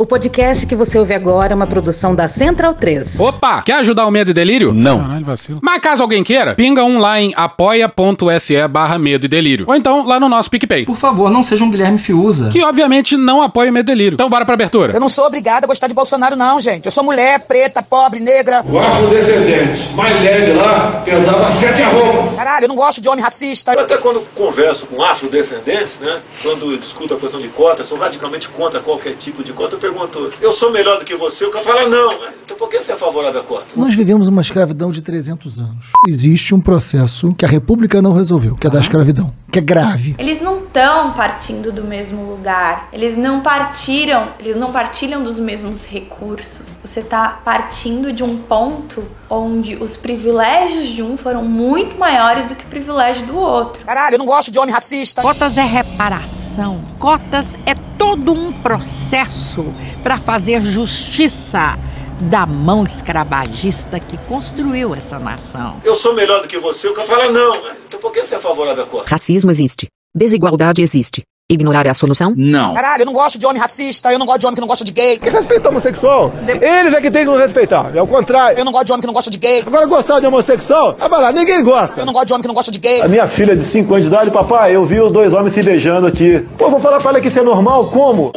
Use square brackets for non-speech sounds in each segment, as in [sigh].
O podcast que você ouve agora é uma produção da Central 3. Opa! Quer ajudar o Medo e Delírio? Não. Caralho, vacilo. Mas caso alguém queira, pinga um lá em apoia.se barra Medo e Delírio. Ou então lá no nosso PicPay. Por favor, não seja um Guilherme Fiuza. Que obviamente não apoia o Medo e Delírio. Então bora pra abertura. Eu não sou obrigada a gostar de Bolsonaro, não, gente. Eu sou mulher, preta, pobre, negra. O afrodescendente mais leve lá pesava sete arrobas. Caralho, eu não gosto de homem racista. Eu até quando converso com afrodescendentes, né, quando discuto a questão de cotas, sou radicalmente contra qualquer tipo de cota, eu pergunto, eu sou melhor do que você? O cara fala, não. Então por que você é favorável à cota? Nós vivemos uma escravidão de 300 anos. Existe um processo que a República não resolveu, que é da escravidão, que é grave. Eles não estão partindo do mesmo lugar. Eles não partiram, eles não partilham dos mesmos recursos. Você está partindo de um ponto onde os privilégios de um foram muito maiores do que o privilégio do outro. Caralho, eu não gosto de homem racista. Cotas é reparação. Cotas é todo um processo para fazer justiça da mão escravagista que construiu essa nação. Eu sou melhor do que você? O cara fala, não. Então por que você é favorável à cota? Racismo existe. Desigualdade existe. Ignorar é a solução? Não. Caralho, eu não gosto de homem racista. Eu não gosto de homem que não gosta de gay. Que respeita homossexual? Eles é que tem que nos respeitar. É o contrário. Eu não gosto de homem que não gosta de gay. Agora gostar de homossexual? Ah, vai lá, ninguém gosta. Eu não gosto de homem que não gosta de gay. A minha filha de 5 anos de idade, papai, eu vi os dois homens se beijando aqui. Pô, vou falar pra ela que isso é normal? Como?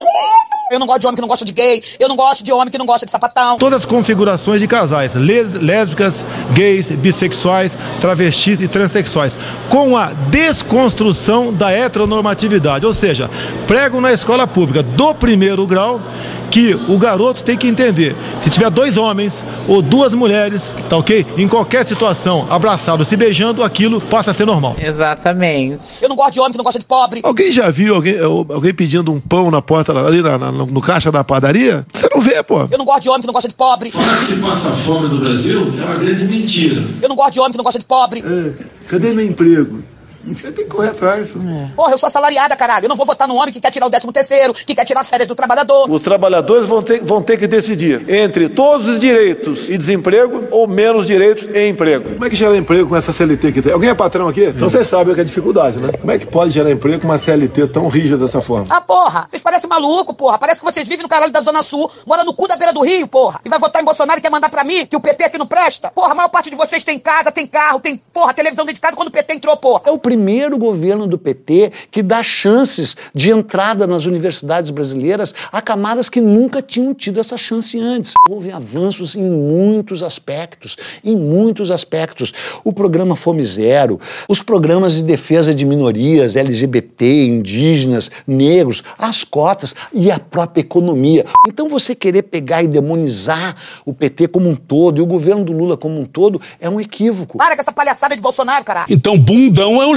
Como? Eu não gosto de homem que não gosta de gay. Eu não gosto de homem que não gosta de sapatão. Todas as configurações de casais, les- lésbicas, gays, bissexuais, travestis e transexuais, com a desconstrução da heteronormatividade, ou seja, pregam na escola pública do primeiro grau que o garoto tem que entender, se tiver dois homens ou duas mulheres, tá ok? Em qualquer situação, abraçados, se beijando, aquilo passa a ser normal. Exatamente. Eu não gosto de homem que não gosta de pobre. Alguém já viu alguém, alguém pedindo um pão na porta ali na- na- no caixa da padaria? Você não vê, pô. Eu não gosto de homem que não gosta de pobre. Falar que se passa fome no Brasil é uma grande mentira. Eu não gosto de homem que não gosta de pobre. cadê meu emprego? Você tem que correr atrás. Porra, eu sou assalariada, caralho. Eu não vou votar num homem que quer tirar o 13 terceiro, que quer tirar as férias do trabalhador. Os trabalhadores vão ter, vão ter que decidir entre todos os direitos e desemprego ou menos direitos e emprego. Como é que gera emprego com essa CLT que tem? Alguém é patrão aqui? Então vocês sabem o que é dificuldade, né? Como é que pode gerar emprego com uma CLT tão rígida dessa forma? Ah, porra, vocês parecem maluco, porra. Parece que vocês vivem no caralho da Zona Sul, mora no cu da beira do Rio, porra. E vai votar em Bolsonaro e quer mandar pra mim que o PT aqui não presta? Porra, a maior parte de vocês tem casa, tem carro, tem, porra, televisão dentro de casa quando o PT entrou, porra. É o primeiro governo do PT que dá chances de entrada nas universidades brasileiras a camadas que nunca tinham tido essa chance antes. Houve avanços em muitos aspectos, em muitos aspectos. O programa Fome Zero, os programas de defesa de minorias, LGBT, indígenas, negros, as cotas e a própria economia. Então você querer pegar e demonizar o PT como um todo e o governo do Lula como um todo é um equívoco. Para com essa palhaçada de Bolsonaro, caralho. Então bundão é o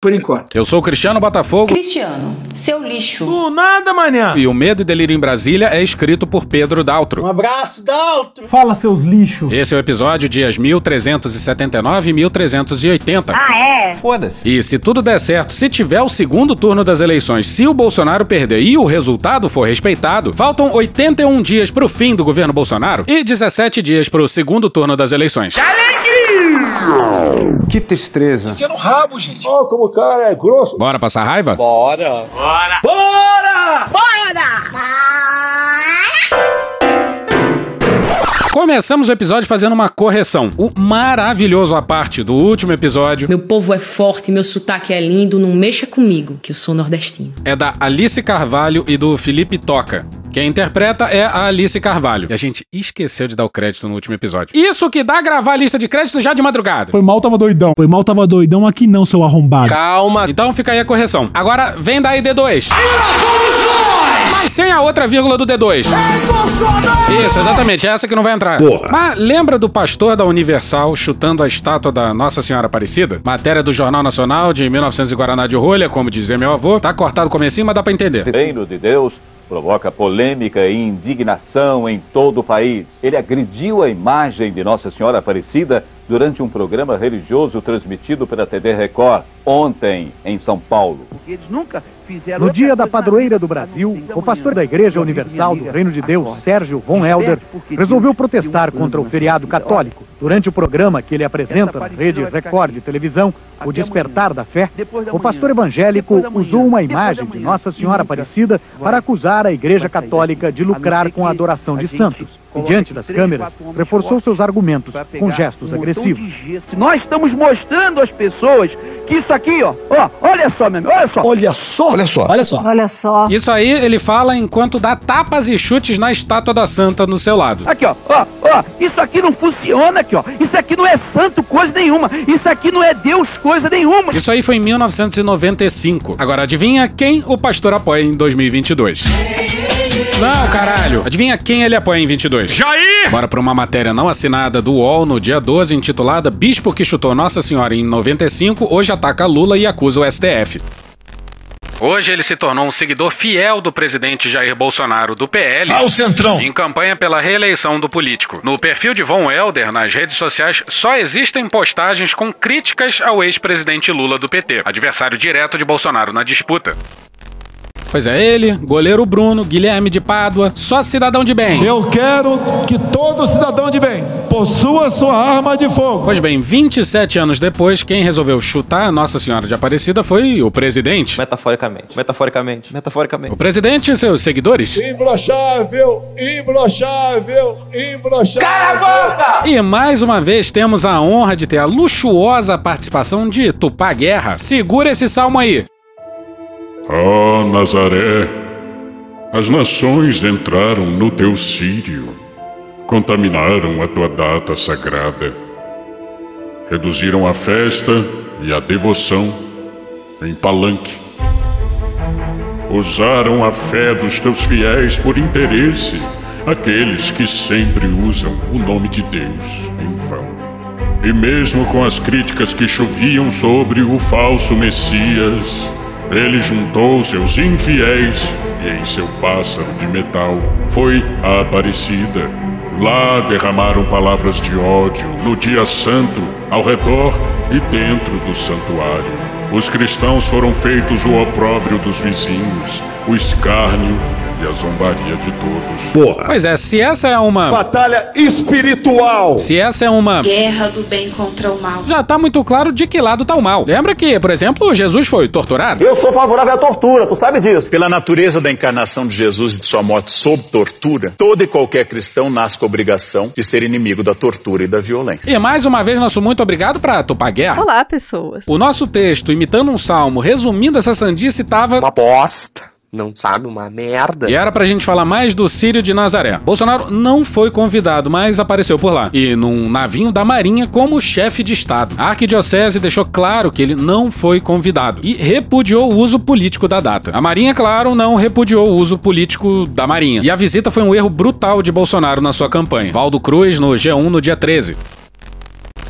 Por enquanto. Eu sou o Cristiano Botafogo Cristiano, seu lixo. Do nada, manhã. e o Medo e Delírio em Brasília é escrito por Pedro Daltro. abraço, Daltro! Fala, seus lixos. Esse é o episódio dias 1379 e 1380. Ah, é? Foda-se. E se tudo der certo, se tiver o segundo turno das eleições, se o Bolsonaro perder e o resultado for respeitado, faltam 81 dias pro fim do governo Bolsonaro e 17 dias pro segundo turno das eleições. Que tristeza. Enfia no rabo, gente. Ó, como o cara é grosso. Bora passar raiva? Começamos o episódio fazendo uma correção. O maravilhoso à parte do último episódio Meu povo é forte, meu sotaque é lindo, não mexa comigo, que eu sou nordestino. é da Alice Carvalho e do Felipe Toca. Quem interpreta é a Alice Carvalho. E a gente esqueceu de dar o crédito no último episódio. Isso que dá gravar a lista de créditos já de madrugada. Foi mal, tava doidão. Foi mal, tava doidão. Aqui não, seu arrombado. Calma. Então fica aí a correção. Agora vem daí D2. Mas sem a outra vírgula do D2. Isso, exatamente, é essa que não vai entrar. Mas lembra do pastor da Universal chutando a estátua da Nossa Senhora Aparecida? Matéria do Jornal Nacional de 1900 e Guaraná de Rolha, como dizia meu avô. Tá cortado o comecinho, mas dá pra entender. reino de Deus provoca polêmica e indignação em todo o país. Ele agrediu a imagem de Nossa Senhora Aparecida durante um programa religioso transmitido pela TV Record ontem em São Paulo. Eles nunca no dia da padroeira do Brasil, o pastor da Igreja Universal do Reino de Deus, Sérgio Von Helder, resolveu protestar contra o feriado católico. Durante o programa que ele apresenta na rede Record de televisão, O Despertar da Fé, o pastor evangélico usou uma imagem de Nossa Senhora Aparecida para acusar a Igreja Católica de lucrar com a adoração de santos. E diante das câmeras, reforçou seus argumentos com gestos agressivos. Nós estamos mostrando às pessoas que isso aqui, ó, ó, olha só, meu amigo, olha só. Olha só. Olha só. Olha só. Olha só. Isso aí ele fala enquanto dá tapas e chutes na estátua da santa no seu lado. Aqui, ó, ó, ó, isso aqui não funciona aqui, ó. Isso aqui não é santo coisa nenhuma. Isso aqui não é Deus coisa nenhuma. Isso aí foi em 1995. Agora adivinha quem o pastor apoia em 2022? Não, caralho. Adivinha quem ele apoia em 22? Jair! Bora pra uma matéria não assinada do UOL no dia 12, intitulada Bispo que chutou Nossa Senhora em 95, hoje ataca Lula e acusa o STF. Hoje ele se tornou um seguidor fiel do presidente Jair Bolsonaro do PL. Ah, o Centrão. Em campanha pela reeleição do político. No perfil de Von Helder nas redes sociais só existem postagens com críticas ao ex-presidente Lula do PT, adversário direto de Bolsonaro na disputa. Pois é, ele, goleiro Bruno, Guilherme de Pádua, só cidadão de bem. Eu quero que todo cidadão de bem possua sua arma de fogo. Pois bem, 27 anos depois, quem resolveu chutar a Nossa Senhora de Aparecida foi o presidente. Metaforicamente, metaforicamente, metaforicamente. O presidente e seus seguidores. Imbrochável, imbrochável, imbrochável. Cala a boca! E mais uma vez temos a honra de ter a luxuosa participação de Tupá Guerra. Segura esse salmo aí. Ó Nazaré, as nações entraram no teu sírio, contaminaram a tua data sagrada, reduziram a festa e a devoção em palanque, usaram a fé dos teus fiéis por interesse, aqueles que sempre usam o nome de Deus em vão. E mesmo com as críticas que choviam sobre o falso Messias, ele juntou seus infiéis e em seu pássaro de metal foi a Aparecida. Lá derramaram palavras de ódio no dia santo, ao redor e dentro do santuário. Os cristãos foram feitos o opróbrio dos vizinhos, o escárnio e a zombaria de todos. Porra. Pois é, se essa é uma. Batalha espiritual! Se essa é uma. Guerra do bem contra o mal. Já tá muito claro de que lado tá o mal. Lembra que, por exemplo, Jesus foi torturado? Eu sou favorável à tortura, tu sabe disso. Pela natureza da encarnação de Jesus e de sua morte sob tortura, todo e qualquer cristão nasce com a obrigação de ser inimigo da tortura e da violência. E mais uma vez, nosso muito obrigado pra Tupá Guerra. Olá, pessoas. O nosso texto, imitando um salmo, resumindo essa sandice, tava. Uma bosta. Não sabe, uma merda. E era pra gente falar mais do Sírio de Nazaré. Bolsonaro não foi convidado, mas apareceu por lá. E num navinho da Marinha como chefe de Estado. A Arquidiocese deixou claro que ele não foi convidado e repudiou o uso político da data. A Marinha, claro, não repudiou o uso político da Marinha. E a visita foi um erro brutal de Bolsonaro na sua campanha. Valdo Cruz no G1 no dia 13.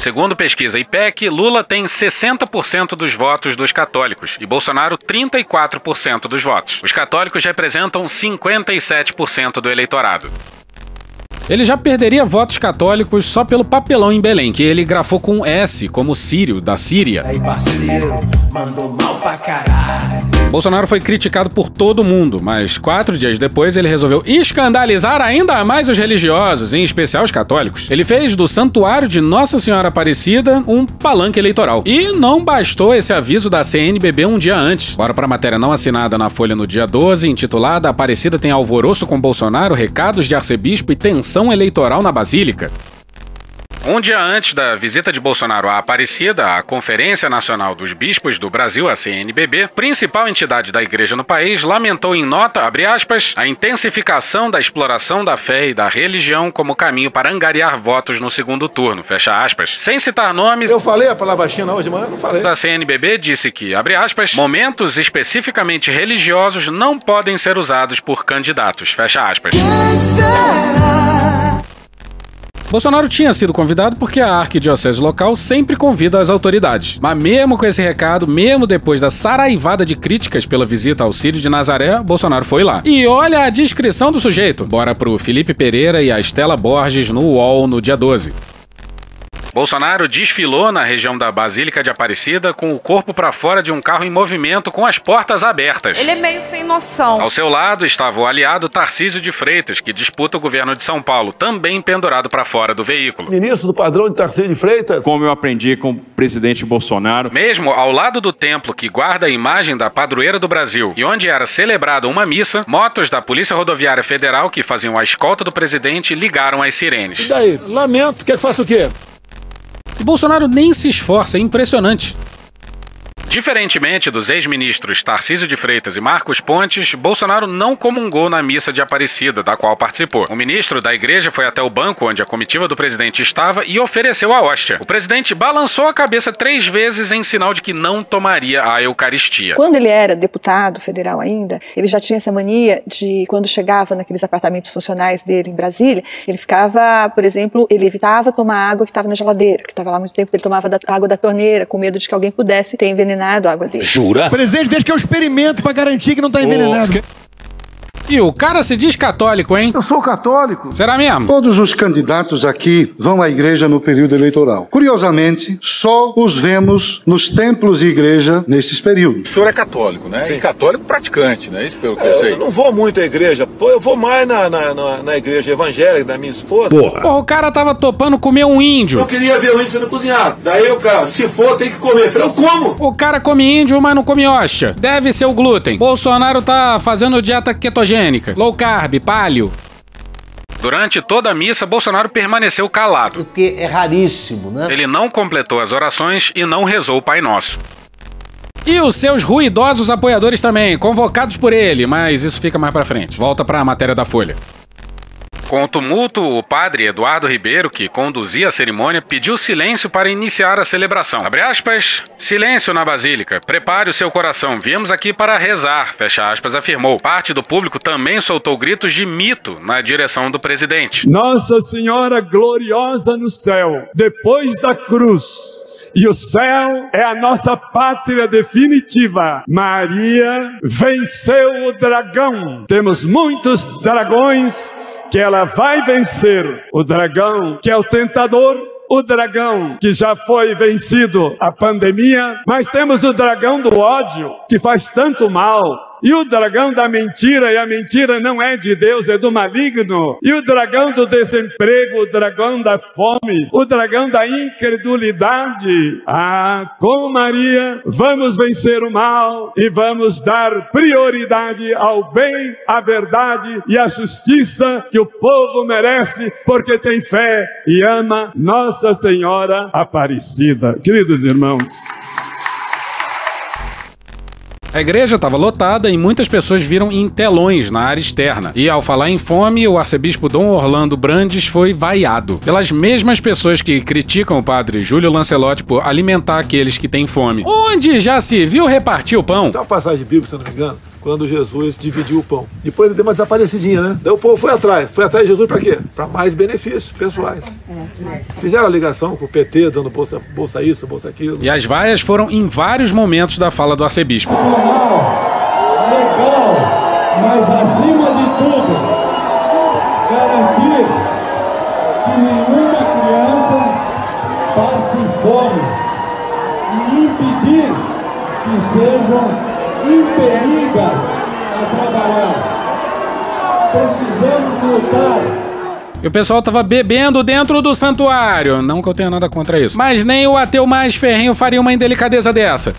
Segundo pesquisa IPEC, Lula tem 60% dos votos dos católicos e Bolsonaro 34% dos votos. Os católicos representam 57% do eleitorado. Ele já perderia votos católicos só pelo papelão em Belém, que ele grafou com S, como Sírio, da Síria. Aí, parceiro, mandou mal pra caralho. Bolsonaro foi criticado por todo mundo, mas quatro dias depois ele resolveu escandalizar ainda mais os religiosos, em especial os católicos. Ele fez do santuário de Nossa Senhora Aparecida um palanque eleitoral. E não bastou esse aviso da CNBB um dia antes. Bora pra matéria não assinada na Folha no dia 12, intitulada Aparecida tem alvoroço com Bolsonaro, recados de arcebispo e tensão eleitoral na Basílica. Um dia antes da visita de Bolsonaro à Aparecida, a Conferência Nacional dos Bispos do Brasil, a CNBB, principal entidade da igreja no país, lamentou em nota, abre aspas, a intensificação da exploração da fé e da religião como caminho para angariar votos no segundo turno, fecha aspas. Sem citar nomes... Eu falei a palavra China hoje, mas eu não falei. Da CNBB disse que, abre aspas, momentos especificamente religiosos não podem ser usados por candidatos, fecha aspas. Bolsonaro tinha sido convidado porque a arquidiocese local sempre convida as autoridades. Mas mesmo com esse recado, mesmo depois da saraivada de críticas pela visita ao Sírio de Nazaré, Bolsonaro foi lá. E olha a descrição do sujeito. Bora pro Felipe Pereira e a Estela Borges no UOL no dia 12. Bolsonaro desfilou na região da Basílica de Aparecida com o corpo para fora de um carro em movimento com as portas abertas. Ele é meio sem noção. Ao seu lado estava o aliado Tarcísio de Freitas, que disputa o governo de São Paulo, também pendurado para fora do veículo. Ministro do padrão de Tarcísio de Freitas. Como eu aprendi com o presidente Bolsonaro. Mesmo ao lado do templo que guarda a imagem da padroeira do Brasil e onde era celebrada uma missa, motos da Polícia Rodoviária Federal que faziam a escolta do presidente ligaram as sirenes. E daí? Lamento. Quer que faça o quê? O Bolsonaro nem se esforça, é impressionante. Diferentemente dos ex-ministros Tarcísio de Freitas e Marcos Pontes, Bolsonaro não comungou na missa de Aparecida, da qual participou. O ministro da igreja foi até o banco onde a comitiva do presidente estava e ofereceu a hóstia. O presidente balançou a cabeça três vezes em sinal de que não tomaria a Eucaristia. Quando ele era deputado federal ainda, ele já tinha essa mania de, quando chegava naqueles apartamentos funcionais dele em Brasília, ele ficava, por exemplo, ele evitava tomar água que estava na geladeira, que estava lá muito tempo, ele tomava da, água da torneira, com medo de que alguém pudesse ter envenenado a água dele. Jura? Presidente, deixa que eu experimento pra garantir que não tá envenenado. E o cara se diz católico, hein? Eu sou católico. Será mesmo? Todos os candidatos aqui vão à igreja no período eleitoral. Curiosamente, só os vemos nos templos e igreja nesses períodos. O senhor é católico, né? E católico praticante, né? Isso pelo que É, eu sei. eu não vou muito à igreja. Pô, eu vou mais na, na, na, na igreja evangélica da minha esposa. Porra, o cara tava topando comer um índio. Eu queria ver o índio sendo cozinhado. Daí o cara, se for, tem que comer. Eu eu como. O cara come índio, mas não come hóstia. Deve ser o glúten. Bolsonaro tá fazendo dieta ketogênica, low carb, palio. Durante toda a missa, Bolsonaro permaneceu calado. O que é raríssimo, né? Ele não completou as orações e não rezou o Pai Nosso. E os seus ruidosos apoiadores também, convocados por ele, mas isso fica mais pra frente. Volta pra matéria da Folha. Com o tumulto, o padre Eduardo Ribeiro, que conduzia a cerimônia, pediu silêncio para iniciar a celebração. Abre aspas, silêncio na basílica, prepare o seu coração, viemos aqui para rezar, fecha aspas, afirmou. Parte do público também soltou gritos de mito na direção do presidente. Nossa Senhora gloriosa no céu, depois da cruz. E o céu é a nossa pátria definitiva. Maria venceu o dragão. Temos muitos dragões que ela vai vencer. O dragão que é o tentador, o dragão que já foi vencido a pandemia, mas temos o dragão do ódio que faz tanto mal. E o dragão da mentira, e a mentira não é de Deus, é do maligno. E o dragão do desemprego, o dragão da fome, o dragão da incredulidade. Ah, com Maria, vamos vencer o mal e vamos dar prioridade ao bem, à verdade e à justiça que o povo merece, porque tem fé e ama Nossa Senhora Aparecida. Queridos irmãos, A igreja estava lotada e muitas pessoas viram em telões na área externa. E ao falar em fome, o arcebispo Dom Orlando Brandes foi vaiado pelas mesmas pessoas que criticam o padre Júlio Lancelotti por alimentar aqueles que têm fome. Onde já se viu repartir o pão? Tem uma passagem bíblica, se eu não me engano, quando Jesus dividiu o pão. Depois ele deu uma desaparecidinha, né? Daí o povo foi atrás. Foi atrás de Jesus pra quê? Pra mais benefícios pessoais. Fizeram a ligação com o PT, dando bolsa, bolsa isso, bolsa aquilo. E as vaias foram em vários momentos da fala do arcebispo. legal, mas acima de tudo, garantir que nenhuma criança passe fome e impedir que sejam impelidas a trabalhar. Precisamos lutar E o pessoal tava bebendo dentro do santuário. Não que eu tenha nada contra isso. Mas nem o ateu mais ferrenho faria uma indelicadeza dessa.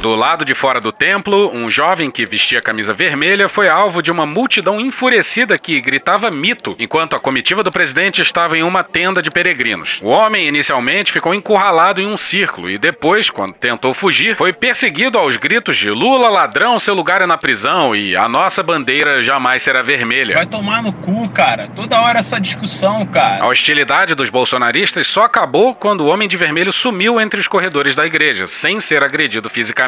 Do lado de fora do templo, um jovem que vestia camisa vermelha foi alvo de uma multidão enfurecida que gritava mito, enquanto a comitiva do presidente estava em uma tenda de peregrinos. O homem inicialmente ficou encurralado em um círculo e depois, quando tentou fugir, foi perseguido aos gritos de Lula ladrão, seu lugar é na prisão e a nossa bandeira jamais será vermelha. Vai tomar no cu, cara. Toda hora essa discussão, cara. A hostilidade dos bolsonaristas só acabou quando o homem de vermelho sumiu entre os corredores da igreja, sem ser agredido fisicamente.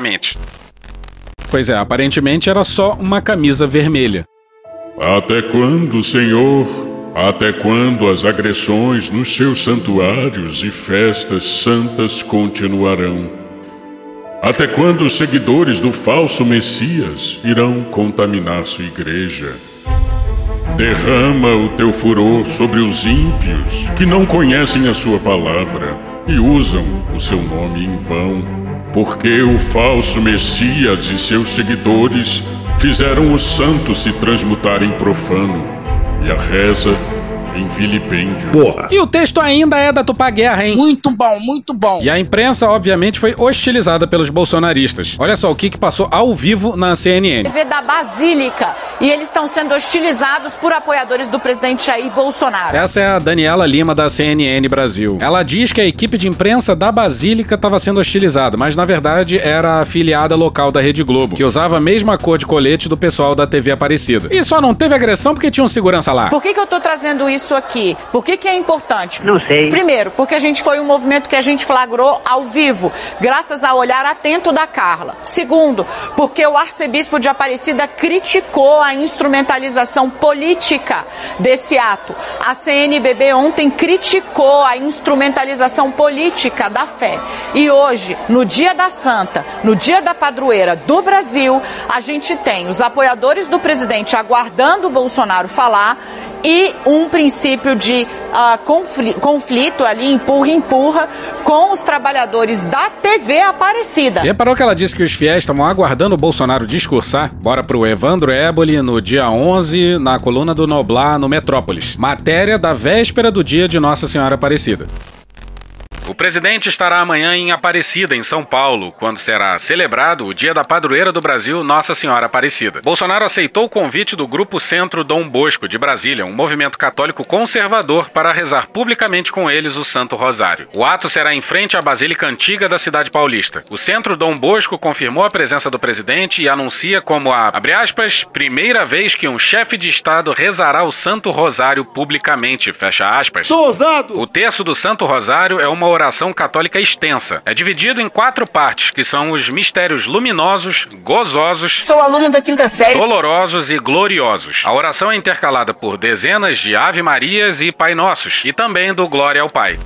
Pois é, aparentemente era só uma camisa vermelha. Até quando, Senhor? Até quando as agressões nos seus santuários e festas santas continuarão? Até quando os seguidores do falso Messias irão contaminar sua igreja? Derrama o teu furor sobre os ímpios que não conhecem a sua palavra e usam o seu nome em vão. Porque o falso Messias e seus seguidores fizeram o santo se transmutar em profano e a reza em vilipêndio. E o texto ainda é da Tupá Guerra, hein? Muito bom, muito bom. E a imprensa, obviamente, foi hostilizada pelos bolsonaristas. Olha só o que, que passou ao vivo na CNN. TV da Basílica e eles estão sendo hostilizados por apoiadores do presidente Jair Bolsonaro. Essa é a Daniela Lima da CNN Brasil. Ela diz que a equipe de imprensa da Basílica estava sendo hostilizada, mas na verdade era a afiliada local da Rede Globo, que usava a mesma cor de colete do pessoal da TV Aparecida. E só não teve agressão porque tinha um segurança lá. Por que, que eu tô trazendo isso aqui? Por que, que é importante? Não sei. Primeiro, porque a gente foi um movimento que a gente flagrou ao vivo, graças ao olhar atento da Carla. Segundo, porque o arcebispo de Aparecida criticou a instrumentalização política desse ato. A CNBB ontem criticou a instrumentalização política da fé. E hoje, no dia da Santa, no dia da padroeira do Brasil, a gente tem os apoiadores do presidente aguardando o Bolsonaro falar e um princípio de uh, confli conflito ali, empurra-empurra, com os trabalhadores da TV Aparecida. Reparou que ela disse que os fiéis estavam aguardando o Bolsonaro discursar? Bora pro Evandro Éboli no dia 11, na coluna do Noblar, no Metrópolis. Matéria da véspera do dia de Nossa Senhora Aparecida. O presidente estará amanhã em Aparecida, em São Paulo, quando será celebrado o Dia da Padroeira do Brasil, Nossa Senhora Aparecida. Bolsonaro aceitou o convite do Grupo Centro Dom Bosco de Brasília, um movimento católico conservador, para rezar publicamente com eles o Santo Rosário. O ato será em frente à Basílica Antiga da cidade paulista. O Centro Dom Bosco confirmou a presença do presidente e anuncia como a, abre aspas, primeira vez que um chefe de Estado rezará o Santo Rosário publicamente, fecha aspas. Sou ousado! O terço do Santo Rosário é uma oração católica extensa. É dividido em quatro partes, que são os mistérios luminosos, gozosos, Sou aluno da quinta série. dolorosos e gloriosos. A oração é intercalada por dezenas de Ave Marias e Pai Nossos, e também do Glória ao Pai.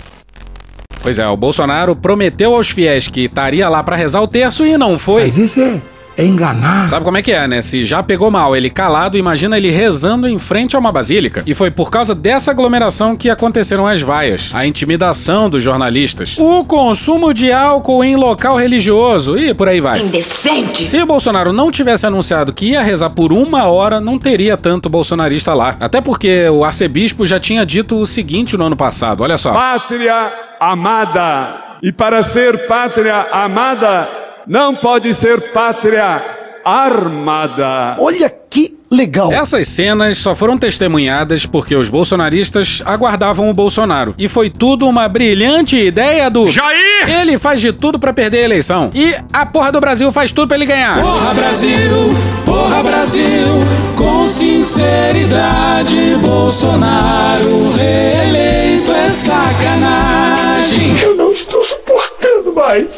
Pois é, o Bolsonaro prometeu aos fiéis que estaria lá para rezar o terço e não foi. Mas isso é, é enganar. Sabe como é que é, né? Se já pegou mal ele calado, imagina ele rezando em frente a uma basílica. E foi por causa dessa aglomeração que aconteceram as vaias, a intimidação dos jornalistas, o consumo de álcool em local religioso e por aí vai. Indecente. Se o Bolsonaro não tivesse anunciado que ia rezar por uma hora, não teria tanto bolsonarista lá. Até porque o arcebispo já tinha dito o seguinte no ano passado, olha só. Pátria amada. E para ser pátria amada, não pode ser pátria armada. Olha que legal. Essas cenas só foram testemunhadas porque os bolsonaristas aguardavam o Bolsonaro. E foi tudo uma brilhante ideia do Jair! Ele faz de tudo pra perder a eleição. E a porra do Brasil faz tudo pra ele ganhar. Porra Brasil, porra Brasil, com sinceridade, Bolsonaro reeleito é sacanagem. Eu não estou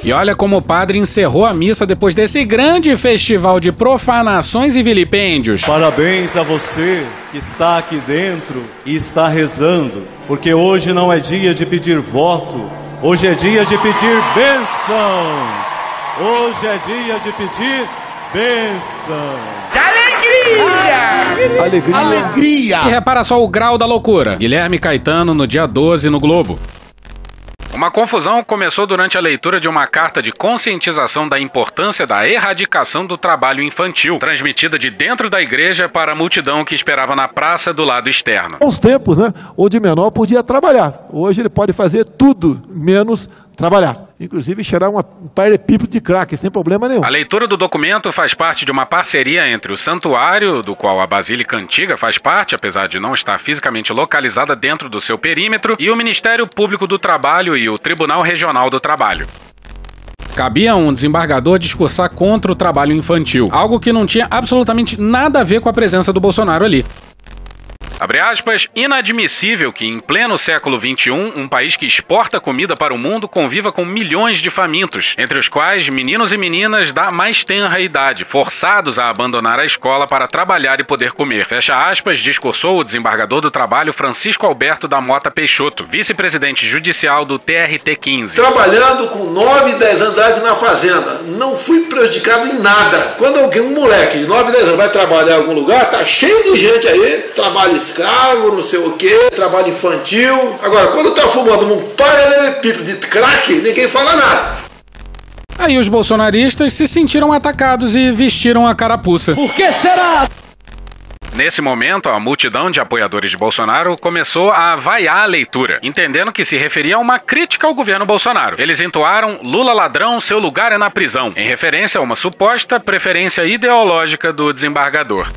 E olha como o padre encerrou a missa depois desse grande festival de profanações e vilipêndios. Parabéns a você que está aqui dentro e está rezando, porque hoje não é dia de pedir voto, hoje é dia de pedir bênção. Hoje é dia de pedir bênção. Alegria! Alegria. Alegria! E repara só o grau da loucura. Guilherme Caetano no dia 12 no Globo. Uma confusão começou durante a leitura de uma carta de conscientização da importância da erradicação do trabalho infantil, transmitida de dentro da igreja para a multidão que esperava na praça do lado externo. Os tempos, né? O de menor podia trabalhar. Hoje ele pode fazer tudo menos trabalhar. Inclusive cheirar uma, um paralelepípedo de crack, sem problema nenhum. A leitura do documento faz parte de uma parceria entre o santuário, do qual a Basílica Antiga faz parte, apesar de não estar fisicamente localizada dentro do seu perímetro, e o Ministério Público do Trabalho e o Tribunal Regional do Trabalho. Cabia um desembargador discursar contra o trabalho infantil, algo que não tinha absolutamente nada a ver com a presença do Bolsonaro ali. Abre aspas, inadmissível que em pleno século XXI, um país que exporta comida para o mundo conviva com milhões de famintos, entre os quais meninos e meninas da mais tenra idade, forçados a abandonar a escola para trabalhar e poder comer. Fecha aspas, discursou o desembargador do trabalho Francisco Alberto da Mota Peixoto, vice-presidente judicial do TRT-15. Trabalhando com 9 e 10 anos de idade na fazenda, não fui prejudicado em nada. Quando alguém, um moleque de 9 e 10 anos vai trabalhar em algum lugar, tá cheio de gente aí, trabalho escravo, não sei o que, trabalho infantil. Agora, quando tá fumando um paralelepípedo de crack, ninguém fala nada. Aí os bolsonaristas se sentiram atacados e vestiram a carapuça. Por que será? Nesse momento, a multidão de apoiadores de Bolsonaro começou a vaiar a leitura, entendendo que se referia a uma crítica ao governo Bolsonaro. Eles entoaram Lula ladrão, seu lugar é na prisão, em referência a uma suposta preferência ideológica do desembargador.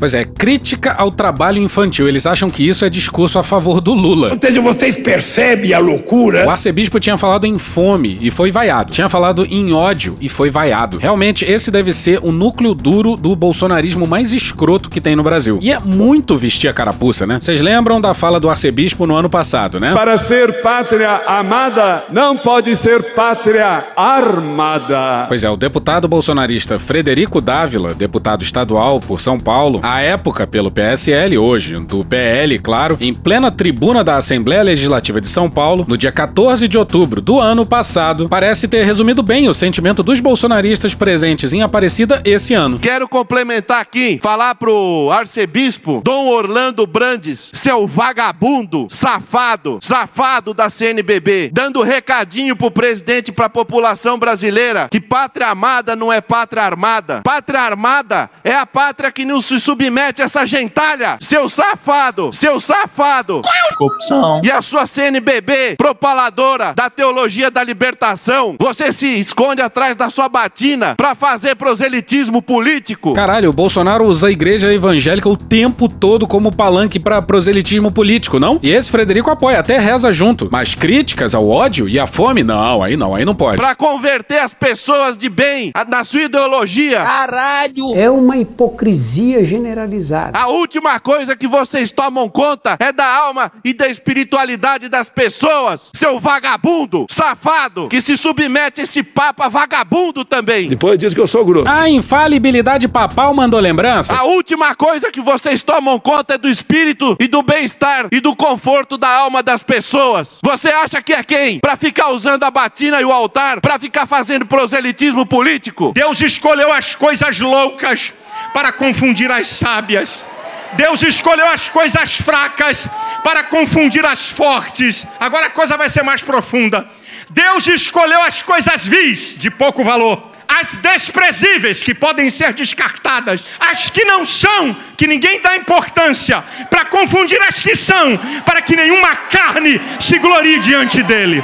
Pois é, crítica ao trabalho infantil. Eles acham que isso é discurso a favor do Lula. Ou seja, vocês percebem a loucura? O arcebispo tinha falado em fome e foi vaiado. Tinha falado em ódio e foi vaiado. Realmente, esse deve ser o núcleo duro do bolsonarismo mais escroto que tem no Brasil. E é muito vestir a carapuça, né? Vocês lembram da fala do arcebispo no ano passado, né? Para ser pátria amada, não pode ser pátria armada. Pois é, o deputado bolsonarista Frederico Dávila, deputado estadual por São Paulo, à época pelo PSL, hoje do PL, claro, em plena tribuna da Assembleia Legislativa de São Paulo, no dia 14 de outubro do ano passado, parece ter resumido bem o sentimento dos bolsonaristas presentes em Aparecida esse ano. Quero complementar aqui, falar pro arcebispo Dom Orlando Brandes, seu vagabundo, safado, safado da CNBB, dando recadinho pro presidente e pra população brasileira que pátria amada não é pátria armada. Pátria armada é a pátria que não se submete essa gentalha, seu safado, seu safado. Corrupção. E a sua CNBB, propaladora da teologia da libertação, você se esconde atrás da sua batina pra fazer proselitismo político. Caralho, o Bolsonaro usa a igreja evangélica o tempo todo como palanque pra proselitismo político, não? E esse Frederico apoia, até reza junto. Mas críticas ao ódio e à fome, não, aí não, aí não pode. Pra converter as pessoas de bem na sua ideologia. Caralho! É uma hipocrisia generalizada. A última coisa que vocês tomam conta é da alma e da espiritualidade das pessoas. Seu vagabundo, safado, que se submete a esse papa vagabundo também. Depois diz que eu sou grosso. A infalibilidade papal mandou lembrança? A última coisa que vocês tomam conta é do espírito e do bem-estar e do conforto da alma das pessoas. Você acha que é quem? Pra ficar usando a batina e o altar? Pra ficar fazendo proselitismo político? Deus escolheu as coisas loucas para confundir as sábias. Deus escolheu as coisas fracas para confundir as fortes. Agora a coisa vai ser mais profunda. Deus escolheu as coisas vis, de pouco valor. As desprezíveis, que podem ser descartadas. As que não são, que ninguém dá importância. Para confundir as que são, para que nenhuma carne se glorie diante dele.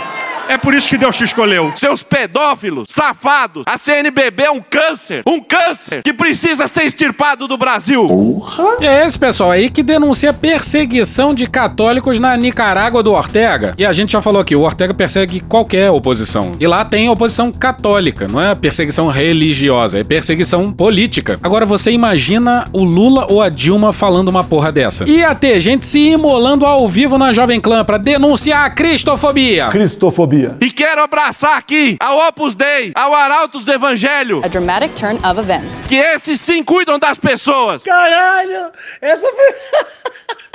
É por isso que Deus te escolheu. Seus pedófilos, safados, a CNBB é um câncer, um câncer que precisa ser extirpado do Brasil. E é esse pessoal aí que denuncia perseguição de católicos na Nicarágua do Ortega. E a gente já falou aqui, o Ortega persegue qualquer oposição. E lá tem oposição católica, não é perseguição religiosa, é perseguição política. Agora você imagina o Lula ou a Dilma falando uma porra dessa. Ia ter gente se imolando ao vivo na Jovem Clã pra denunciar a cristofobia. Cristofobia. E quero abraçar aqui ao Opus Dei, ao Arautos do Evangelho. A dramatic turn of events. Que esses sim cuidam das pessoas. Caralho! Essa foi. [laughs]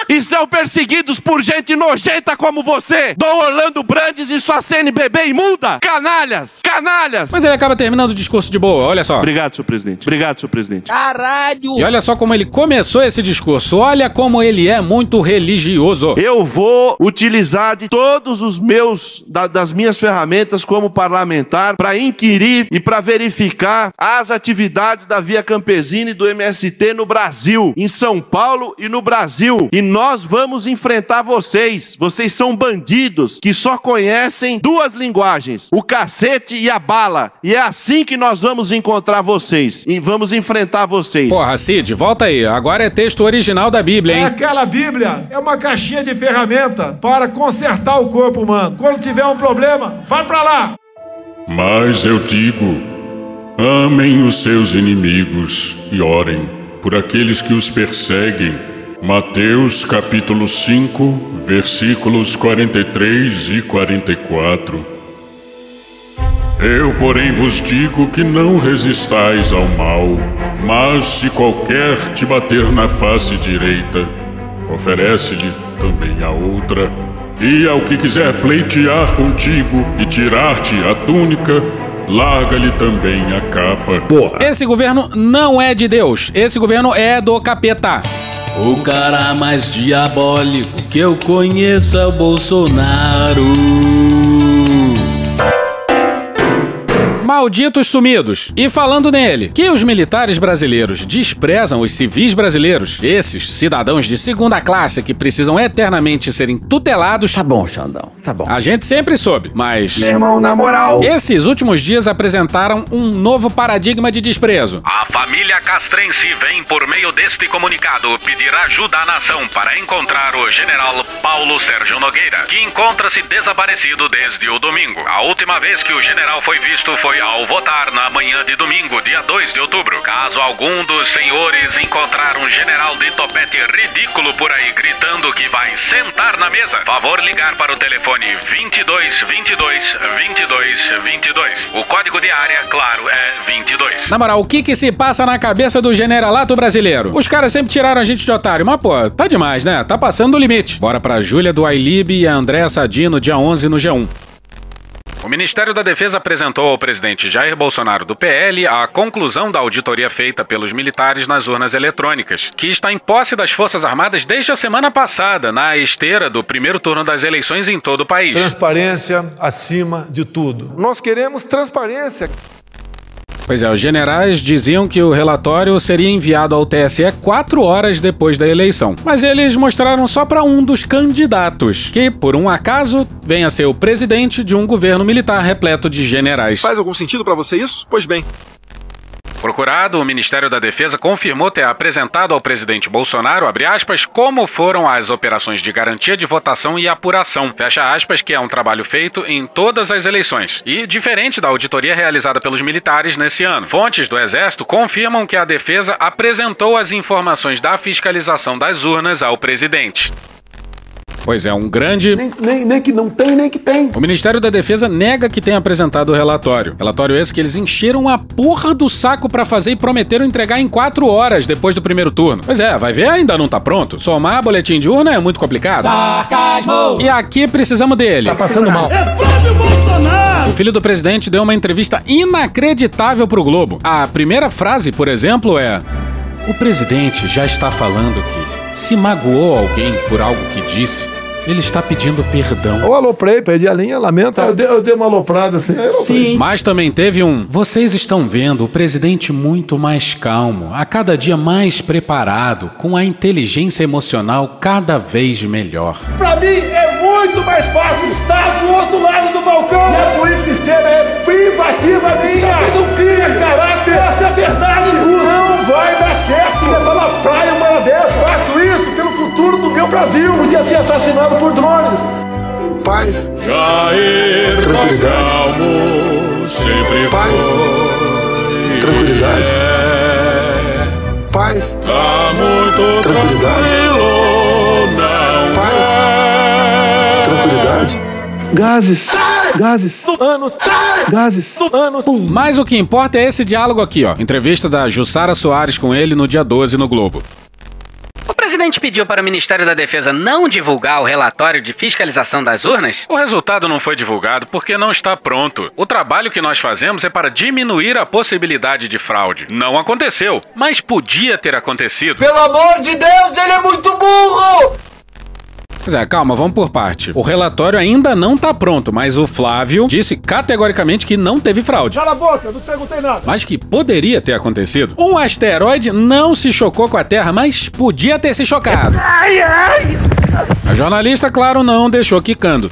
E são perseguidos por gente nojenta como você, Dom Orlando Brandes e sua CNBB imunda. Canalhas, canalhas. Mas ele acaba terminando o discurso de boa, olha só. Obrigado, senhor presidente. Obrigado, senhor presidente. Caralho! E olha só como ele começou esse discurso. Olha como ele é muito religioso. Eu vou utilizar de todos os meus, da- das minhas ferramentas como parlamentar para inquirir e para verificar as atividades da Via Campesina e do MST no Brasil, em São Paulo e no Brasil. E nós vamos enfrentar vocês. Vocês são bandidos que só conhecem duas linguagens: o cacete e a bala. E é assim que nós vamos encontrar vocês e vamos enfrentar vocês. Porra, Cid, volta aí. Agora é texto original da Bíblia, É hein? aquela Bíblia, é uma caixinha de ferramenta para consertar o corpo humano. Quando tiver um problema, vai pra lá. Mas eu digo: amem os seus inimigos e orem por aqueles que os perseguem, Mateus capítulo 5, versículos 43 e 44. Eu, porém, vos digo que não resistais ao mal, mas se qualquer te bater na face direita, oferece-lhe também a outra. E ao que quiser pleitear contigo e tirar-te a túnica, larga-lhe também a capa. Esse governo não é de Deus, esse governo é do capeta. O cara mais diabólico que eu conheço é o Bolsonaro. Malditos sumidos. E falando nele, que os militares brasileiros desprezam os civis brasileiros, esses cidadãos de segunda classe que precisam eternamente serem tutelados. Tá bom, Xandão, tá bom. A gente sempre soube, mas. Meu irmão, na moral. Esses últimos dias apresentaram um novo paradigma de desprezo. A família castrense vem, por meio deste comunicado, pedir ajuda à nação para encontrar o general Paulo Sérgio Nogueira, que encontra-se desaparecido desde o domingo. A última vez que o general foi visto foi ao votar na manhã de domingo, dia 2 de outubro. Caso algum dos senhores encontrar um general de topete ridículo por aí gritando que vai sentar na mesa, favor ligar para o telefone 22 22 22 22. O código de área, claro, é 22. Na moral, o que que se passa na cabeça do generalato brasileiro? Os caras sempre tiraram a gente de otário, mas pô, tá demais, né? Tá passando o limite. Bora pra Júlia do Ailib e a Andréa Sadino, dia 11 no G1. O Ministério da Defesa apresentou ao presidente Jair Bolsonaro do PL a conclusão da auditoria feita pelos militares nas urnas eletrônicas, que está em posse das Forças Armadas desde a semana passada, na esteira do primeiro turno das eleições em todo o país. Transparência acima de tudo. Nós queremos transparência. Pois é, os generais diziam que o relatório seria enviado ao TSE quatro horas depois da eleição. Mas eles mostraram só para um dos candidatos, que, por um acaso, vem a ser o presidente de um governo militar repleto de generais. Faz algum sentido para você isso? Pois bem. Procurado, o Ministério da Defesa confirmou ter apresentado ao presidente Bolsonaro, aspas, como foram as operações de garantia de votação e apuração, fecha aspas, que é um trabalho feito em todas as eleições, e diferente da auditoria realizada pelos militares nesse ano. Fontes do Exército confirmam que a defesa apresentou as informações da fiscalização das urnas ao presidente. Pois é, um grande. Nem, nem, nem, que não tem, nem que tem. O Ministério da Defesa nega que tenha apresentado o relatório. Relatório esse que eles encheram a porra do saco para fazer e prometeram entregar em quatro horas depois do primeiro turno. Pois é, vai ver, ainda não tá pronto. Somar boletim de urna é muito complicado. Sarcasmo! E aqui precisamos dele. Tá passando mal. É Flávio Bolsonaro! O filho do presidente deu uma entrevista inacreditável pro Globo. A primeira frase, por exemplo, é: O presidente já está falando que se magoou alguém por algo que disse, ele está pedindo perdão. Eu aloprei, perdi a linha, lamenta. Eu dei, eu dei uma aloprada assim. Sim. Mas também teve um. Vocês estão vendo o presidente muito mais calmo, a cada dia mais preparado, com a inteligência emocional cada vez melhor. Pra mim é muito mais fácil estar do outro lado do balcão. E a política externa é privativa minha. Vocês não criam caráter. Essa é a verdade. Não vai dar certo. Tô na praia uma dessa. Brasil. Podia ser assassinado por drones. Paz. Jair Tranquilidade. calmo, sempre Paz. foi. Tranquilidade. É. Paz. Tá muito Tranquilidade. Paz. é. Tranquilidade. Gases. Gases. Anos. Gases. Anos. Mas o que importa é esse diálogo aqui, ó. Entrevista da Jussara Soares com ele no dia 12 no Globo. O presidente pediu para o Ministério da Defesa não divulgar o relatório de fiscalização das urnas? O resultado não foi divulgado porque não está pronto. O trabalho que nós fazemos é para diminuir a possibilidade de fraude. Não aconteceu, mas podia ter acontecido. Pelo amor de Deus, ele é muito! Pois é, calma, vamos por parte. O relatório ainda não tá pronto, mas o Flávio disse categoricamente que não teve fraude. Cala a boca, eu não perguntei nada. Mas que poderia ter acontecido. Um asteroide não se chocou com a Terra, mas podia ter se chocado. Ai, ai! A jornalista, claro, não deixou quicando.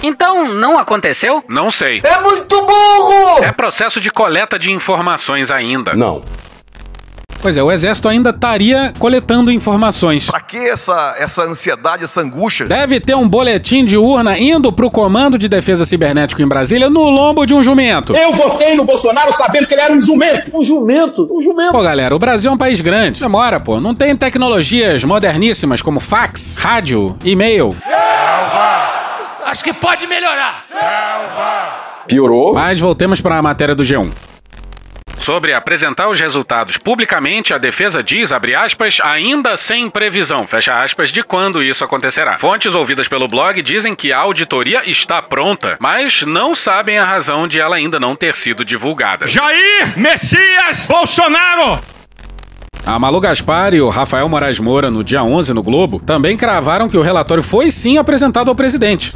Então, não aconteceu? Não sei. É muito burro! É processo de coleta de informações ainda. Não. Pois é, o exército ainda estaria coletando informações. Pra que essa, essa ansiedade, essa angústia? Deve ter um boletim de urna indo pro Comando de Defesa Cibernético em Brasília no lombo de um jumento. Eu votei no Bolsonaro sabendo que ele era um jumento. Um jumento? Um jumento. Pô, galera, o Brasil é um país grande. Demora, pô. Não tem tecnologias moderníssimas como fax, rádio, e-mail. Selva! Acho que pode melhorar. Selva! Piorou. Mas voltemos para a matéria do G1. Sobre apresentar os resultados publicamente, a defesa diz, abre aspas, ainda sem previsão, fecha aspas, de quando isso acontecerá. Fontes ouvidas pelo blog dizem que a auditoria está pronta, mas não sabem a razão de ela ainda não ter sido divulgada. Jair Messias Bolsonaro a Malu Gaspar e o Rafael Moraes Moura, no dia 11 no Globo, também cravaram que o relatório foi sim apresentado ao presidente.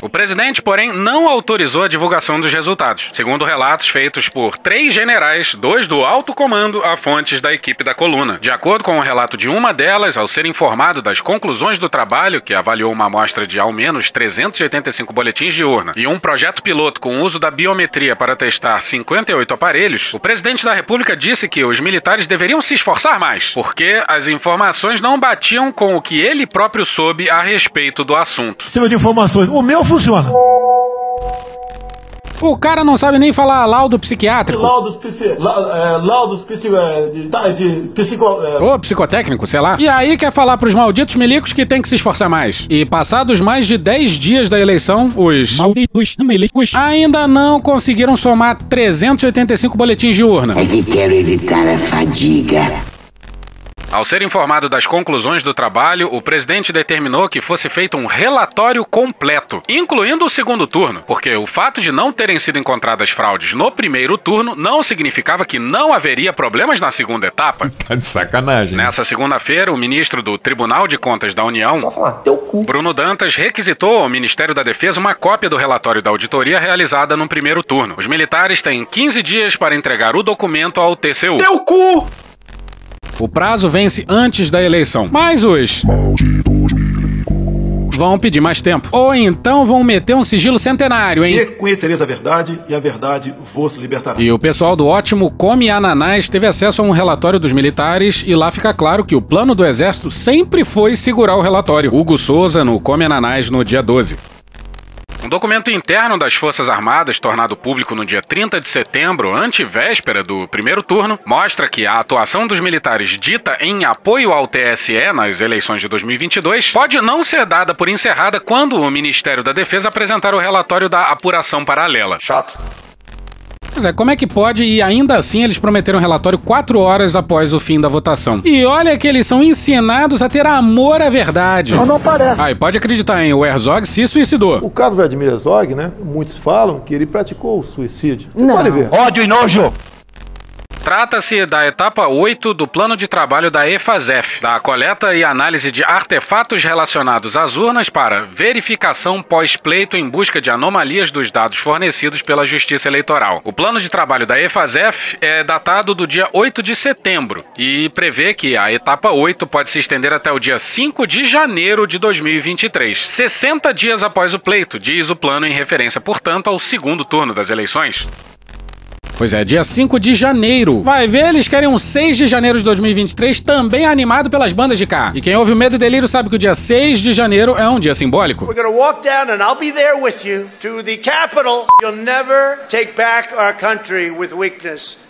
O presidente, porém, não autorizou a divulgação dos resultados, segundo relatos feitos por três generais, dois do alto comando, a fontes da equipe da coluna. De acordo com o um relato de uma delas, ao ser informado das conclusões do trabalho, que avaliou uma amostra de ao menos 385 boletins de urna, e um projeto piloto com uso da biometria para testar 58 aparelhos, o presidente da República disse que os militares deveriam se esforçar mais, porque as informações não batiam com o que ele próprio soube a respeito do assunto. Cima de informações. O meu funciona. O cara não sabe nem falar laudo psiquiátrico. Laudos psi, é, laudos psi, é, de, tá, de, psico. É. Ou psicotécnico, sei lá. E aí quer falar pros malditos milicos que tem que se esforçar mais. E passados mais de 10 dias da eleição, os malditos milicos ainda não conseguiram somar 385 boletins de urna. É que quero evitar a fadiga. Ao ser informado das conclusões do trabalho, o presidente determinou que fosse feito um relatório completo, incluindo o segundo turno, porque o fato de não terem sido encontradas fraudes no primeiro turno não significava que não haveria problemas na segunda etapa. [laughs] Tá de sacanagem. Nessa segunda-feira, o ministro do Tribunal de Contas da União, falar, Bruno Dantas, requisitou ao Ministério da Defesa uma cópia do relatório da auditoria realizada no primeiro turno. Os militares têm 15 dias para entregar o documento ao TCU. Teu cu! O prazo vence antes da eleição. Mas os. Malditos vão pedir mais tempo. Ou então vão meter um sigilo centenário, hein? E conhecereis a verdade, e a verdade vos libertará. E o pessoal do ótimo Come Ananás teve acesso a um relatório dos militares e lá fica claro que o plano do exército sempre foi segurar o relatório. Hugo Souza no Come Ananás no dia 12. Um documento interno das Forças Armadas, tornado público no dia 30 de setembro, antivéspera do primeiro turno, mostra que a atuação dos militares dita em apoio ao TSE nas eleições de 2022 pode não ser dada por encerrada quando o Ministério da Defesa apresentar o relatório da apuração paralela. Chato. Pois é, como é que pode? E ainda assim eles prometeram relatório quatro horas após o fim da votação. E olha que eles são ensinados a ter amor à verdade. Mas não parece. Aí pode acreditar, em O Herzog se suicidou. O caso do Vladimir Herzog, né? Muitos falam que ele praticou o suicídio. Você não. pode ver. Ódio e nojo! Trata-se da etapa 8 do plano de trabalho da EFASEF, da coleta e análise de artefatos relacionados às urnas para verificação pós-pleito em busca de anomalias dos dados fornecidos pela Justiça Eleitoral. O plano de trabalho da EFASEF é datado do dia 8 de setembro e prevê que a etapa 8 pode se estender até o dia 5 de janeiro de 2023, 60 dias após o pleito, diz o plano em referência, portanto, ao segundo turno das eleições. Pois é, dia 5 de janeiro. Vai ver, eles querem um 6 de janeiro de 2023 também animado pelas bandas de cá. E quem ouve o Medo e Delírio sabe que o dia 6 de janeiro é um dia simbólico. We're gonna walk down and I'll be there with you to the capital. You'll never take back our country with weakness.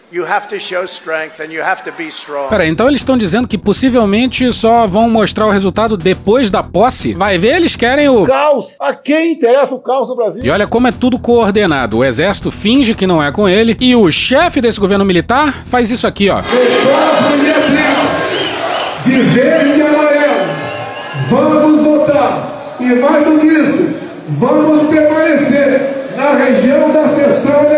Peraí, então eles estão dizendo que possivelmente só vão mostrar o resultado depois da posse? Vai ver, eles querem o. Caos! A quem interessa o caos no Brasil? E olha como é tudo coordenado. O exército finge que não é com ele e o chefe desse governo militar faz isso aqui, ó. De verde e amarelo, vamos votar. E mais do que isso, vamos permanecer na região da Cessânia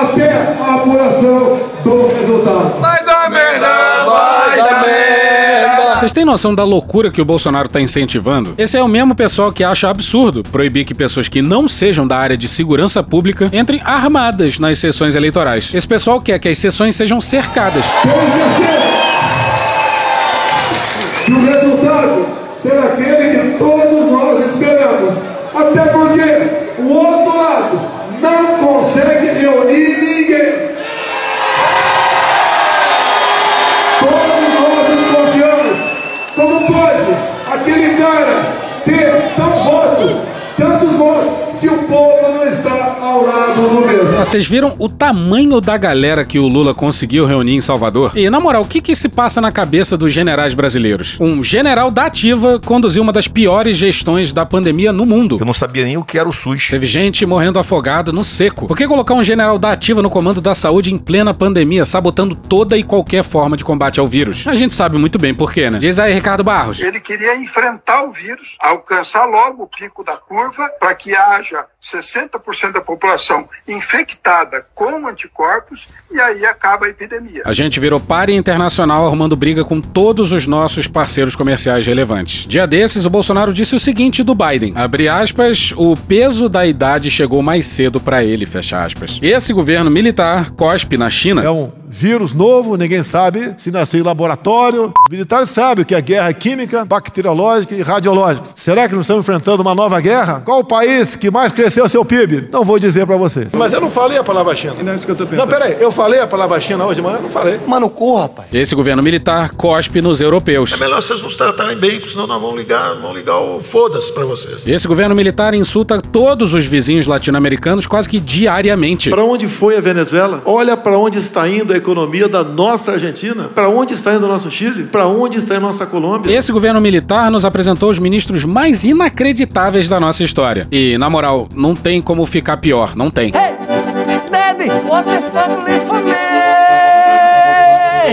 até a apuração do resultado. Vai dar merda, vai dar merda. Vocês têm noção da loucura que o Bolsonaro está incentivando? Esse é o mesmo pessoal que acha absurdo proibir que pessoas que não sejam da área de segurança pública entrem armadas nas sessões eleitorais. Esse pessoal quer que as sessões sejam cercadas. Com certeza que o resultado será aquele que todos. Aquele cara ter tal voto, tantos votos, se o povo Vocês viram o tamanho da galera que o Lula conseguiu reunir em Salvador? E, na moral, o que que se passa na cabeça dos generais brasileiros? Um general da ativa conduziu uma das piores gestões da pandemia no mundo. Eu não sabia nem o que era o SUS. Teve gente morrendo afogada no seco. Por que colocar um general da ativa no comando da saúde em plena pandemia, sabotando toda e qualquer forma de combate ao vírus? A gente sabe muito bem por quê, né? Diz aí, Ricardo Barros. Ele queria enfrentar o vírus, alcançar logo o pico da curva para que haja 60% da população infectada com anticorpos e aí acaba a epidemia. A gente virou pare internacional arrumando briga com todos os nossos parceiros comerciais relevantes. Dia desses, o Bolsonaro disse o seguinte do Biden: abre aspas, o peso da idade chegou mais cedo para ele, fecha aspas. Esse governo militar cospe na China. É um vírus novo, ninguém sabe se nasceu em laboratório. Os militares sabem o que é guerra química, bacteriológica e radiológica. Será que nós estamos enfrentando uma nova guerra? Qual o país que mais cresceu seu PIB? Não vou dizer para vocês. Mas eu não falei a palavra China. Não é isso que eu tô pensando. Não, peraí, eu falei a palavra China hoje, mas eu não falei. Mano, corra, rapaz. Esse governo militar cospe nos europeus. É melhor vocês nos tratarem bem, porque senão nós vamos ligar, vamos ligar o foda-se pra vocês. Esse governo militar insulta todos os vizinhos latino-americanos quase que diariamente. Para onde foi a Venezuela? Olha para onde está indo a economia da nossa Argentina. Para onde está indo o nosso Chile? Para onde está a nossa Colômbia? Esse governo militar nos apresentou os ministros mais inacreditáveis da nossa história. E, na moral, não tem como ficar pior, não tem. Hey, Daddy, what the fuck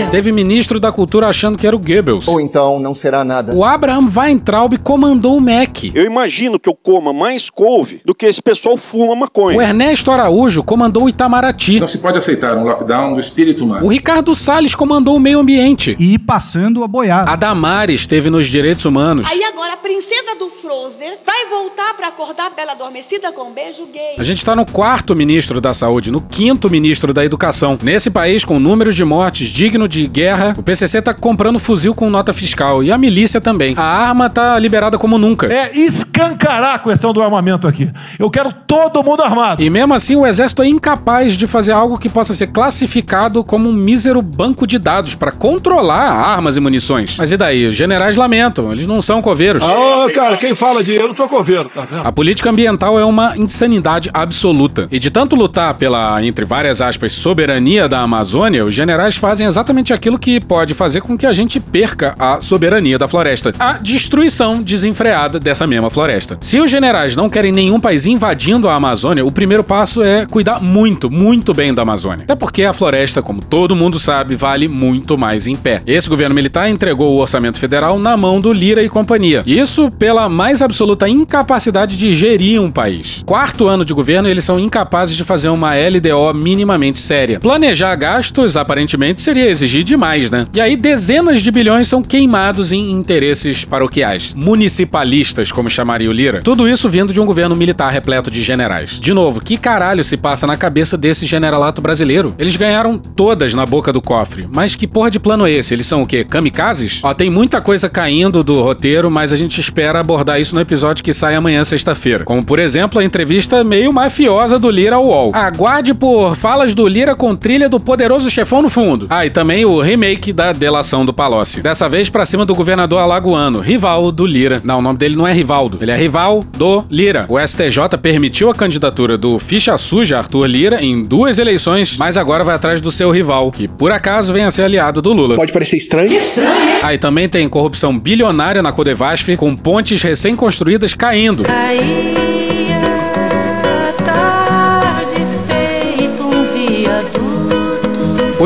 me? Teve ministro da cultura achando que era o Goebbels. Ou então não será nada. O Abraham Weintraub comandou o MEC. Eu imagino que eu coma mais couve do que esse pessoal fuma maconha. O Ernesto Araújo comandou o Itamaraty. Não se pode aceitar um lockdown do espírito humano. O Ricardo Salles comandou o meio ambiente. E passando a boiada. A Damares esteve nos direitos humanos. Aí agora a princesa do Frozen vai voltar para acordar a Bela Adormecida com um beijo gay. A gente está no quarto ministro da saúde, no quinto ministro da educação. Nesse país com números de mortes de guerra, o PCC tá comprando fuzil com nota fiscal e a milícia também. A arma tá liberada como nunca. É escancarar a questão do armamento aqui. Eu quero todo mundo armado. E mesmo assim o exército é incapaz de fazer algo que possa ser classificado como um mísero banco de dados para controlar armas e munições. Mas e daí? Os generais lamentam, eles não são coveiros. Ah, cara, quem fala de eu não sou coveiro, tá vendo? A política ambiental é uma insanidade absoluta. E de tanto lutar pela, entre várias aspas, soberania da Amazônia, os generais fazem exatamente aquilo que pode fazer com que a gente perca a soberania da floresta. A destruição desenfreada dessa mesma floresta. Se os generais não querem nenhum país invadindo a Amazônia, o primeiro passo é cuidar muito, muito bem da Amazônia. Até porque a floresta, como todo mundo sabe, vale muito mais em pé. Esse governo militar entregou o orçamento federal na mão do Lira e companhia. Isso pela mais absoluta incapacidade de gerir um país. Quarto ano de governo, eles são incapazes de fazer uma LDO minimamente séria. Planejar gastos, aparentemente, seria exigir demais, né? E aí, dezenas de bilhões são queimados em interesses paroquiais. Municipalistas, como chamaria o Lira. Tudo isso vindo de um governo militar repleto de generais. De novo, que caralho se passa na cabeça desse generalato brasileiro? Eles ganharam todas na boca do cofre. Mas que porra de plano é esse? Eles são o quê? Kamikazes? Ó, tem muita coisa caindo do roteiro, mas a gente espera abordar isso no episódio que sai amanhã, sexta-feira. Como, por exemplo, a entrevista meio mafiosa do Lira ao UOL. Aguarde por falas do Lira com trilha do poderoso chefão no fundo. Ah, e também o remake da delação do Palocci. Dessa vez pra cima do governador alagoano, rival do Lira. Não, o nome dele não é Rivaldo, ele é rival do Lira. O STJ permitiu a candidatura do ficha suja Arthur Lira em duas eleições, mas agora vai atrás do seu rival, que por acaso vem a ser aliado do Lula. Pode parecer estranho. Estranho, hein? Aí ah, também tem corrupção bilionária na Codevasf, com pontes recém-construídas caindo.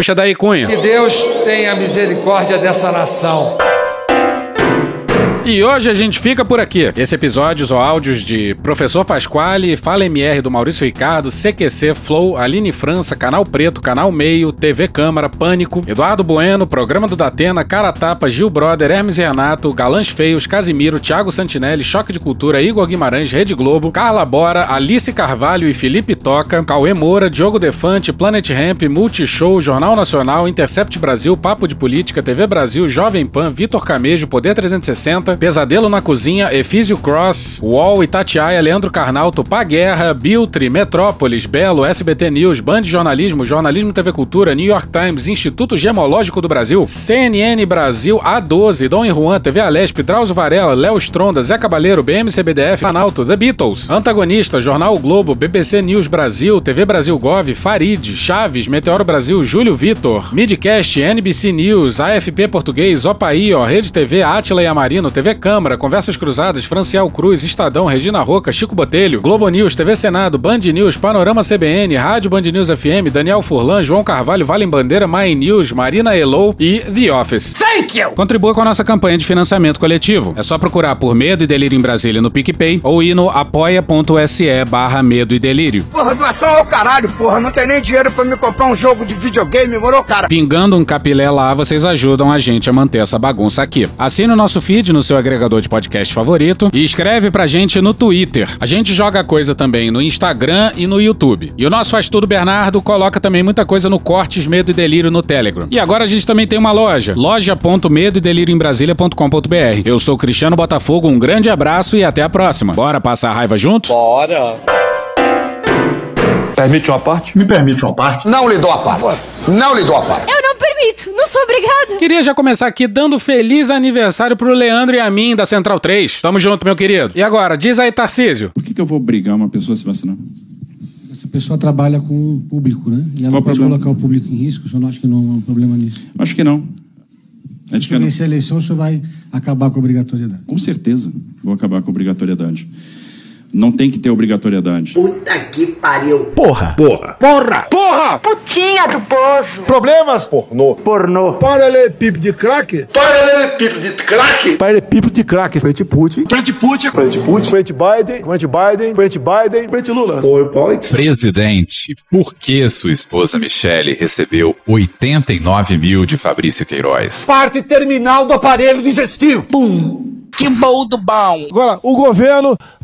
Puxa daí, Cunha. Que Deus tenha misericórdia dessa nação. E hoje a gente fica por aqui. Esse episódio ou áudios de Professor Pasquale, Fala MR do Maurício Ricardo, CQC, Flow, Aline França, Canal Preto, Canal Meio, TV Câmara, Pânico, Eduardo Bueno, Programa do Datena, Cara Tapa, Gil Brother, Hermes e Renato, Galãs Feios, Casimiro, Thiago Santinelli, Choque de Cultura, Igor Guimarães, Rede Globo, Carla Bora, Alice Carvalho e Felipe Toca, Cauê Moura, Diogo Defante, Planet Ramp, Multishow, Jornal Nacional, Intercept Brasil, Papo de Política, TV Brasil, Jovem Pan, Vitor Camejo, Poder 360, Pesadelo na Cozinha, Efísio Cross, UOL, Itatiaia, Leandro Carnal, Tupá Guerra, Biltre, Metrópolis, Belo, SBT News, Band Jornalismo, Jornalismo TV Cultura, New York Times, Instituto Gemológico do Brasil, CNN Brasil, A12, Dom e Juan, TV Alesp, Drauzio Varela, Léo Stronda, Zé Cabaleiro, BMCBDF, Planalto, The Beatles, Antagonista, Jornal o Globo, BBC News Brasil, TV Brasil Gov, Farid, Chaves, Meteoro Brasil, Júlio Vitor, Midcast, NBC News, AFP Português, Opaí, Rede TV, Atila e Amarino, TV Câmara, Conversas Cruzadas, Francial Cruz, Estadão, Regina Roca, Chico Botelho, Globo News, TV Senado, Band News, Panorama CBN, Rádio Band News FM, Daniel Furlan, João Carvalho, Vale Bandeira, My News, Marina Elou e The Office. Thank you! Contribua com a nossa campanha de financiamento coletivo. É só procurar por Medo e Delírio em Brasília no PicPay ou ir no apoia.se barra Medo e Delírio. Porra, doação ao caralho, porra. Não tem nem dinheiro pra me comprar um jogo de videogame, moro, cara? Pingando um capilé lá, vocês ajudam a gente a manter essa bagunça aqui. Assine o nosso feed no seu agregador de podcast favorito e escreve pra gente no Twitter. A gente joga coisa também no Instagram e no YouTube. E o nosso Faz Tudo Bernardo coloca também muita coisa no Cortes Medo e Delírio no Telegram. E agora a gente também tem uma loja, loja.medo delírio em Brasília.com.br. Eu sou Cristiano Botafogo, um grande abraço e até a próxima. Bora passar a raiva junto? Bora! Permite uma parte? Me permite uma parte? Não lhe dou a parte. Não lhe dou a parte. Eu não permito, não sou obrigada. Queria já começar aqui dando feliz aniversário pro Leandro e a mim da Central 3. Tamo junto, meu querido. E agora, diz aí, Tarcísio. Por que, que eu vou obrigar uma pessoa a se vacinar? Essa pessoa trabalha com o público, né? E ela Qual pode problema? colocar o público em risco. O senhor não acha que não há um problema nisso? Acho que não. Se o senhor vencer a eleição, o senhor vai acabar com a obrigatoriedade. Com certeza vou acabar com a obrigatoriedade. Não tem que ter obrigatoriedade. Puta que pariu. Porra! Porra! Porra! Porra! Putinha do poço. Problemas? Pornô. Pornô. Paralelepípedo de crack. Paralelepípedo de crack. Paralelepípedo de crack. Frente Putin. Frente Putin. Frente Putin. Frente Biden. Frente Biden. Frente Biden. Frente Lula. Presidente, por que sua esposa Michele recebeu 89 mil de Fabrício Queiroz? Parte terminal do aparelho digestivo. Que boldo bom. Agora, o governo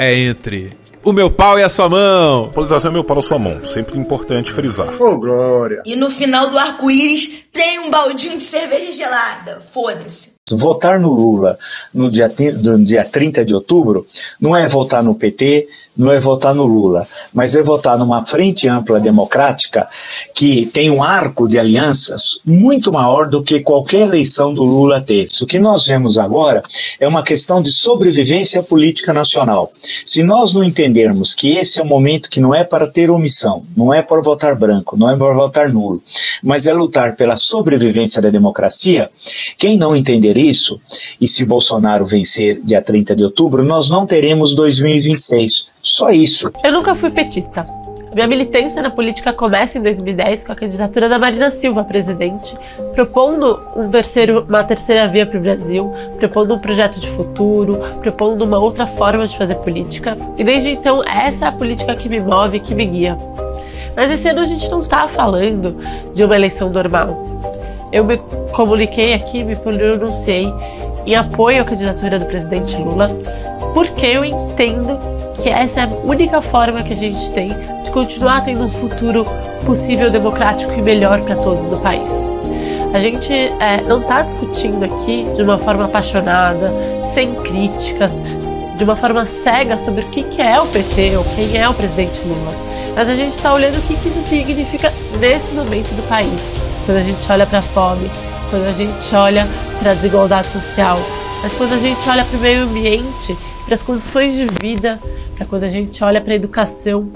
é entre o meu pau e a sua mão. Polarização é meu pau na sua mão. Sempre importante frisar. Ô, Glória. E no final do arco-íris tem um baldinho de cerveja gelada. Foda-se. Votar no Lula no dia, no dia 30 de outubro não é votar no PT, não é votar no Lula, mas é votar numa frente ampla democrática que tem um arco de alianças muito maior do que qualquer eleição do Lula teve. O que nós vemos agora é uma questão de sobrevivência política nacional. Se nós não entendermos que esse é um momento que não é para ter omissão, não é para votar branco, não é para votar nulo, mas é lutar pela sobrevivência da democracia, quem não entender isso, e se Bolsonaro vencer dia 30 de outubro, nós não teremos 2026. Só isso. Eu nunca fui petista. Minha militância na política começa em 2010 com a candidatura da Marina Silva a presidente, propondo um terceiro, uma terceira via para o Brasil, propondo um projeto de futuro, propondo uma outra forma de fazer política. E desde então, essa é a política que me move, que me guia. Mas esse ano a gente não está falando de uma eleição normal. Eu me comuniquei aqui, me pronunciei em apoio à candidatura do presidente Lula, porque eu entendo que essa é a única forma que a gente tem de continuar tendo um futuro possível, democrático e melhor para todos do país. A gente é, não está discutindo aqui de uma forma apaixonada, sem críticas, de uma forma cega sobre o que, que é o PT ou quem é o presidente Lula. Mas a gente está olhando o que, que isso significa nesse momento do país. Quando a gente olha para a fome, quando a gente olha para a desigualdade social, mas quando a gente olha para o meio ambiente, para as condições de vida, para quando a gente olha para a educação,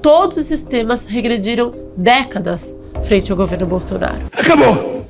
todos os sistemas regrediram décadas frente ao governo Bolsonaro. Acabou!